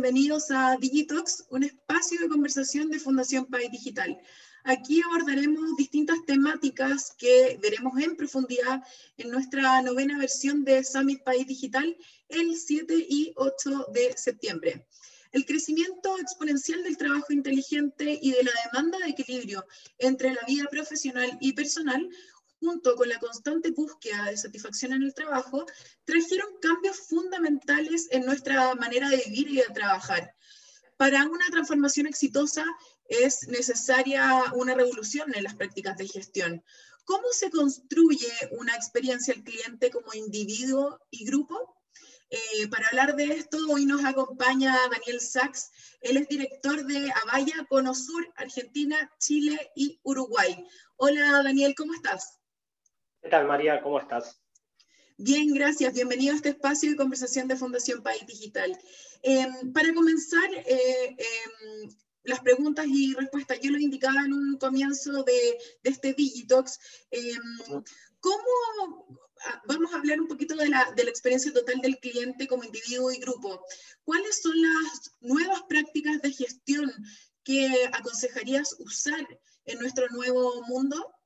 bienvenidos a Digitalks, un espacio de conversación de Fundación País Digital. Aquí abordaremos distintas temáticas que veremos en profundidad en nuestra novena versión de Summit País Digital el 7 y 8 de septiembre. El crecimiento exponencial del trabajo inteligente y de la demanda de equilibrio entre la vida profesional y personal junto con la constante búsqueda de satisfacción en el trabajo, trajeron cambios fundamentales en nuestra manera de vivir y de trabajar. Para una transformación exitosa es necesaria una revolución en las prácticas de gestión. ¿Cómo se construye una experiencia al cliente como individuo y grupo? Eh, para hablar de esto, hoy nos acompaña Daniel Sachs. Él es director de Avaya, Conosur, Argentina, Chile y Uruguay. Hola Daniel, ¿cómo estás? ¿Qué tal, María? ¿Cómo estás? Bien, gracias. Bienvenido a este espacio de conversación de Fundación País Digital. Em, para comenzar, eh, em, las preguntas y respuestas, yo lo indicaba en un comienzo de, este Digitox. Em, ¿Cómo ah, vamos a hablar un poquito de la, de la experiencia total del cliente como individuo y grupo? ¿Cuáles son las nuevas prácticas de gestión que aconsejarías usar en nuestro nuevo mundo?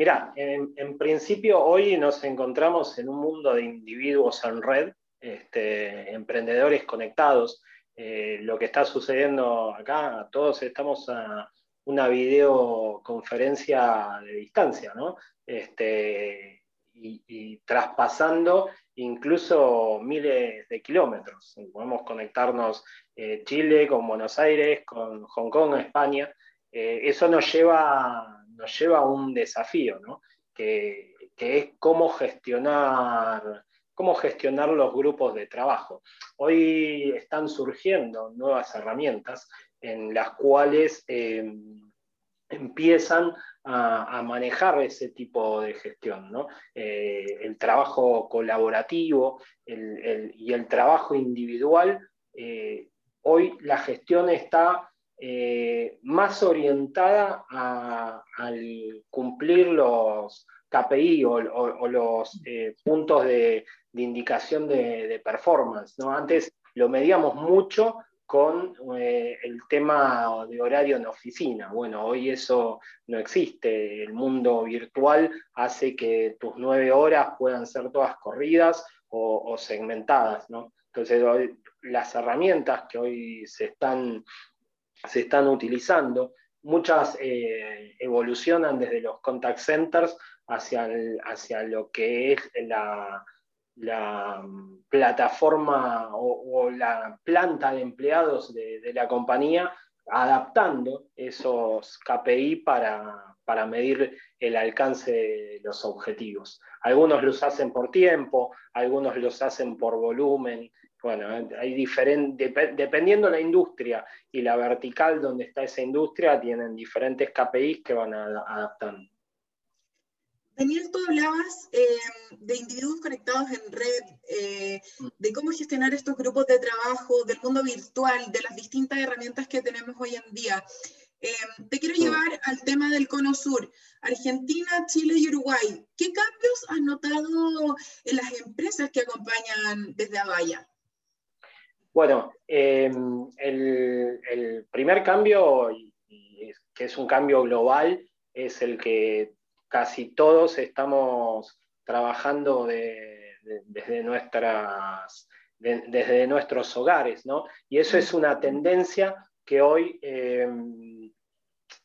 Mira, en, principio hoy nos encontramos en un mundo de individuos en red, este, emprendedores conectados. Eh, lo que está sucediendo acá, todos estamos a una videoconferencia de distancia, ¿no? Este, y, traspasando incluso miles de kilómetros. Podemos conectarnos eh, Chile con Buenos Aires, con Hong Kong, España. Eh, eso nos lleva nos lleva a un desafío, ¿no? que, es cómo gestionar, cómo gestionar los grupos de trabajo. Hoy están surgiendo nuevas herramientas en las cuales eh, empiezan a, manejar ese tipo de gestión. ¿no? Eh, el trabajo colaborativo y el trabajo individual, eh, hoy la gestión está eh, más orientada al cumplir los KPI o, los eh, puntos de, indicación de, performance. ¿no? Antes lo medíamos mucho con eh, el tema de horario en oficina. Bueno, hoy eso no existe. El mundo virtual hace que tus nueve horas puedan ser todas corridas o, o segmentadas. ¿no? Entonces, las herramientas que hoy se están se están utilizando. Muchas eh, evolucionan desde los contact centers hacia, hacia lo que es la, la plataforma o, la planta de empleados de, la compañía, adaptando esos KPI para, para, medir el alcance de los objetivos. Algunos los hacen por tiempo, algunos los hacen por volumen, bueno, hay diferentes, dependiendo la industria y la vertical donde está esa industria, tienen diferentes KPIs que van adaptando. Daniel, tú hablabas eh, de individuos conectados en red, eh, de cómo gestionar estos grupos de trabajo, del mundo virtual, de las distintas herramientas que tenemos hoy en día. Eh, te quiero llevar al tema del Cono Sur, Argentina, Chile y Uruguay. ¿Qué cambios has notado en las empresas que acompañan desde Avaya? Bueno, em, el, primer cambio, que es un cambio global, es el que casi todos estamos trabajando desde, nuestras, desde nuestros hogares, ¿no? Y eso es una tendencia que hoy em,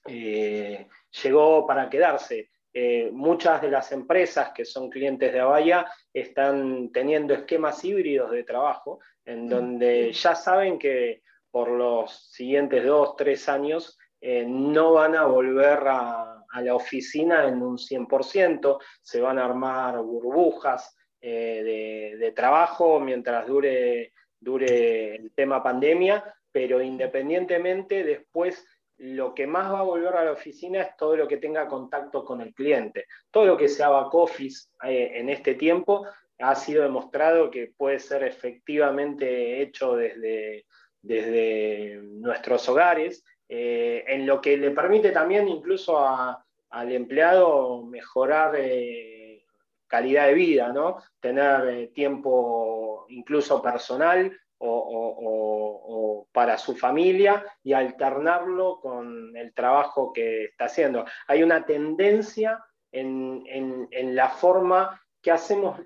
eh, llegó para quedarse. Eh, muchas de las empresas que son clientes de Avaya están teniendo esquemas híbridos de trabajo, en mm. donde ya saben que por los siguientes dos, tres años eh, no van a volver a, la oficina en un 100%, se van a armar burbujas eh, de, trabajo mientras dure, dure el tema pandemia, pero independientemente después lo que más va a volver a la oficina es todo lo que tenga contacto con el cliente. Todo lo que sea back office eh, en este tiempo ha sido demostrado que puede ser efectivamente hecho desde, desde nuestros hogares, eh, en lo que le permite también incluso al empleado mejorar eh, calidad de vida, ¿no? tener tiempo incluso personal o, para su familia y alternarlo con el trabajo que está haciendo. Hay una tendencia en, la forma que hacemos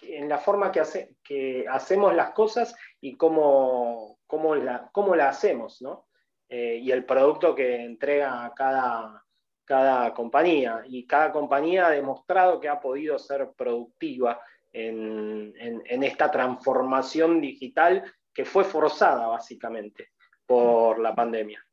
en la forma que, hace, que hacemos las cosas y cómo, cómo, la, cómo la hacemos, ¿no? Eh, y el producto que entrega cada, cada compañía. Y cada compañía ha demostrado que ha podido ser productiva en, esta transformación digital que fue forzada básicamente por la pandemia.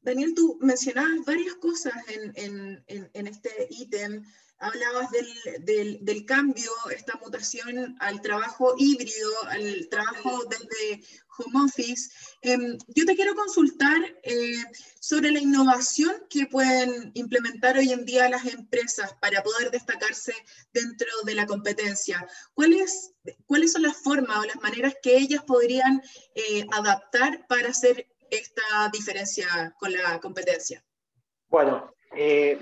Daniel, tú mencionabas varias cosas en, en este ítem hablabas del, del, cambio, esta mutación al trabajo híbrido, al trabajo desde home office. Em, yo te quiero consultar eh, sobre la innovación que pueden implementar hoy en día las empresas para poder destacarse dentro de la competencia. ¿Cuáles, cuáles son las formas o las maneras que ellas podrían eh, adaptar para hacer esta diferencia con la competencia? Bueno, eh,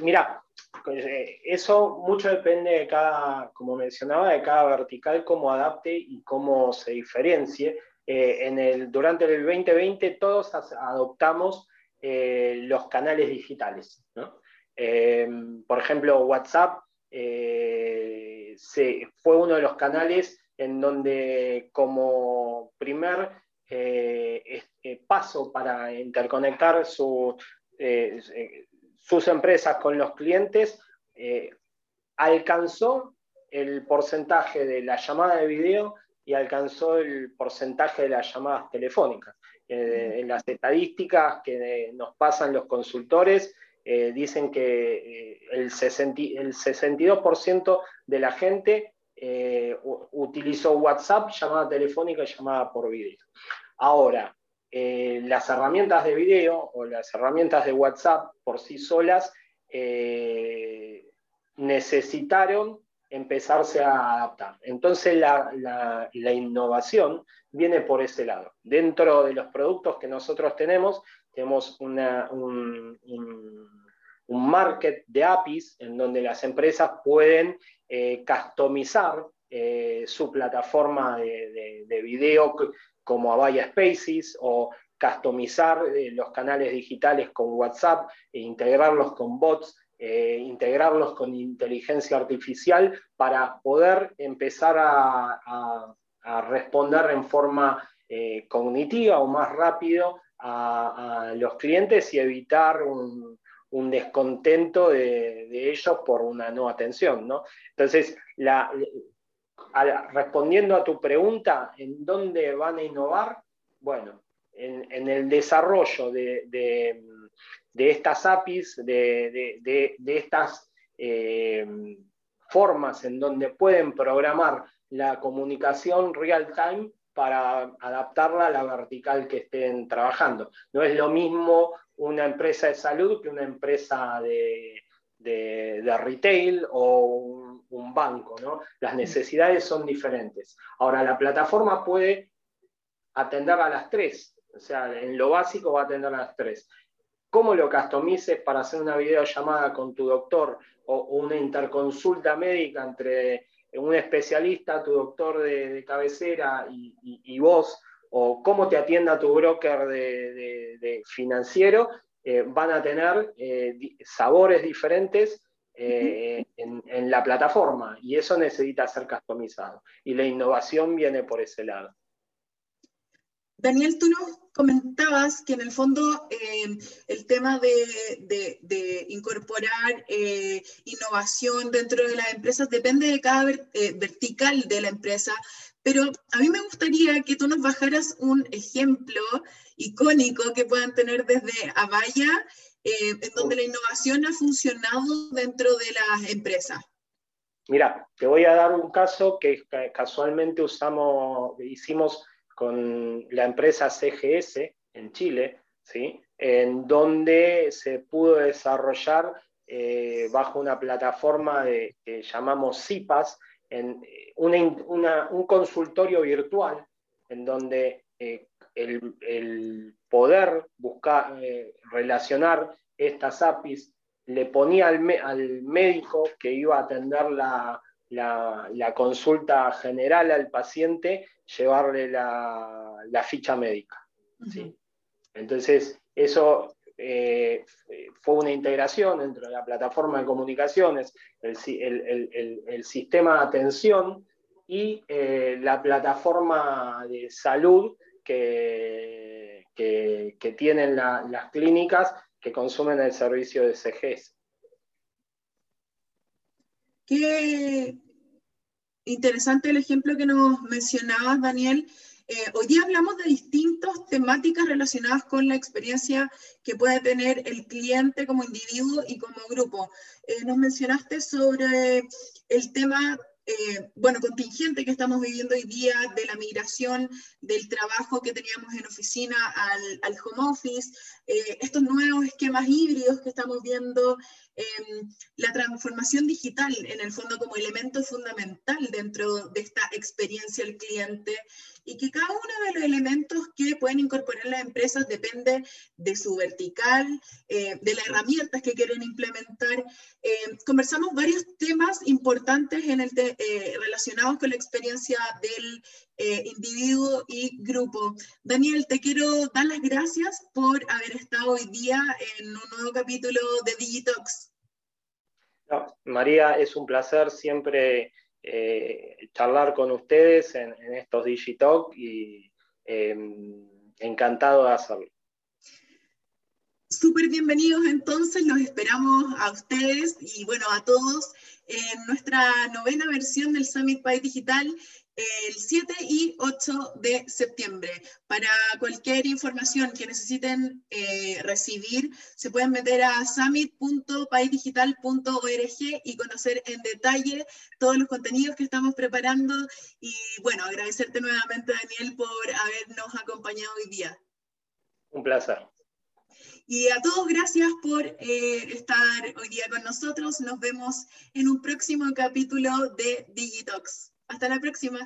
mira, eh, eso mucho depende de cada, como mencionaba, de cada vertical, cómo adapte y cómo se diferencie. Eh, durante el 2020 todos adoptamos eh, los canales digitales. por ejemplo, WhatsApp fue uno de los canales en donde como primer paso para interconectar su, sus empresas con los clientes, eh, alcanzó el porcentaje de la llamada de video y alcanzó el porcentaje de las llamadas telefónicas. Eh, en las estadísticas que nos pasan los consultores, eh, dicen que el, el 62% de la gente utilizó WhatsApp, llamada telefónica y llamada por video. Ahora, eh, las herramientas de video o las herramientas de WhatsApp por sí solas eh, necesitaron empezarse a adaptar. Entonces la, innovación viene por ese lado. Dentro de los productos que nosotros tenemos, tenemos un, market de APIs en donde las empresas pueden eh, customizar su plataforma de, de video como Avaya Spaces o customizar eh, los canales digitales con WhatsApp e integrarlos con bots, eh, integrarlos con inteligencia artificial para poder empezar a, responder en forma eh, cognitiva o más rápido a, los clientes y evitar un, descontento de, ellos por una no atención. ¿no? Entonces, la, respondiendo a tu pregunta, ¿en dónde van a innovar? Bueno, en, el desarrollo de, estas APIs, de, estas eh, formas en donde pueden programar la comunicación real time para adaptarla a la vertical que estén trabajando. No es lo mismo una empresa de salud que una empresa de, retail o un un banco, ¿no? Las necesidades son diferentes. Ahora, la plataforma puede atender a las tres, o sea, en lo básico va a atender a las tres. ¿Cómo lo customices para hacer una videollamada con tu doctor o una interconsulta médica entre un especialista, tu doctor de, cabecera y, vos, o cómo te atienda tu broker de, financiero, eh, van a tener eh, sabores diferentes eh, en, la plataforma y eso necesita ser customizado. Y la innovación viene por ese lado. Daniel, tú nos comentabas que en el fondo el tema de, incorporar eh, innovación dentro de las empresas depende de cada vertical de la empresa, pero a mí me gustaría que tú nos bajaras un ejemplo icónico que puedan tener desde Avaya eh, en donde la innovación ha funcionado dentro de las empresas? Mira, te voy a dar un caso que casualmente usamos, hicimos con la empresa CGS en Chile, ¿sí? en donde se pudo desarrollar eh, bajo una plataforma de, que llamamos CIPAS, en eh, un consultorio virtual en donde el, poder buscar, eh, relacionar estas APIs le ponía al, médico que iba a atender la, la, consulta general al paciente, llevarle la, ficha médica. Entonces, eso eh, fue una integración entre la plataforma de comunicaciones, el, sistema de atención y eh, la plataforma de salud que, que, tienen las clínicas que consumen el servicio de CGS. Qué interesante el ejemplo que nos mencionabas, Daniel. Eh, hoy día hablamos de distintas temáticas relacionadas con la experiencia que puede tener el cliente como individuo y como grupo. Eh, nos mencionaste sobre el tema eh, bueno, contingente que estamos viviendo hoy día de la migración del trabajo que teníamos en oficina al, home office, estos nuevos esquemas híbridos que estamos viendo, em, la transformación digital en el fondo como elemento fundamental dentro de esta experiencia del cliente y que cada uno de los elementos que pueden incorporar las empresas depende de su vertical, eh, de las herramientas que quieren implementar. Eh, conversamos varios temas importantes en el eh, relacionados con la experiencia del individuo y grupo. Daniel, te quiero dar las gracias por haber estado hoy día en un nuevo capítulo de Digitox. María, es un placer siempre eh, charlar con ustedes en, estos Digitalk y em, encantado de hacerlo. Súper bienvenidos entonces, los esperamos a ustedes y bueno, a todos en nuestra novena versión del Summit Pay Digital el 7 y 8 de septiembre. Para cualquier información que necesiten eh, recibir, se pueden meter a summit.paisdigital.org y conocer en detalle todos los contenidos que estamos preparando. Y bueno, agradecerte nuevamente, Daniel, por habernos acompañado hoy día. Un placer. Y a todos, gracias por eh, estar hoy día con nosotros. Nos vemos en un próximo capítulo de Digitox. Hasta la próxima.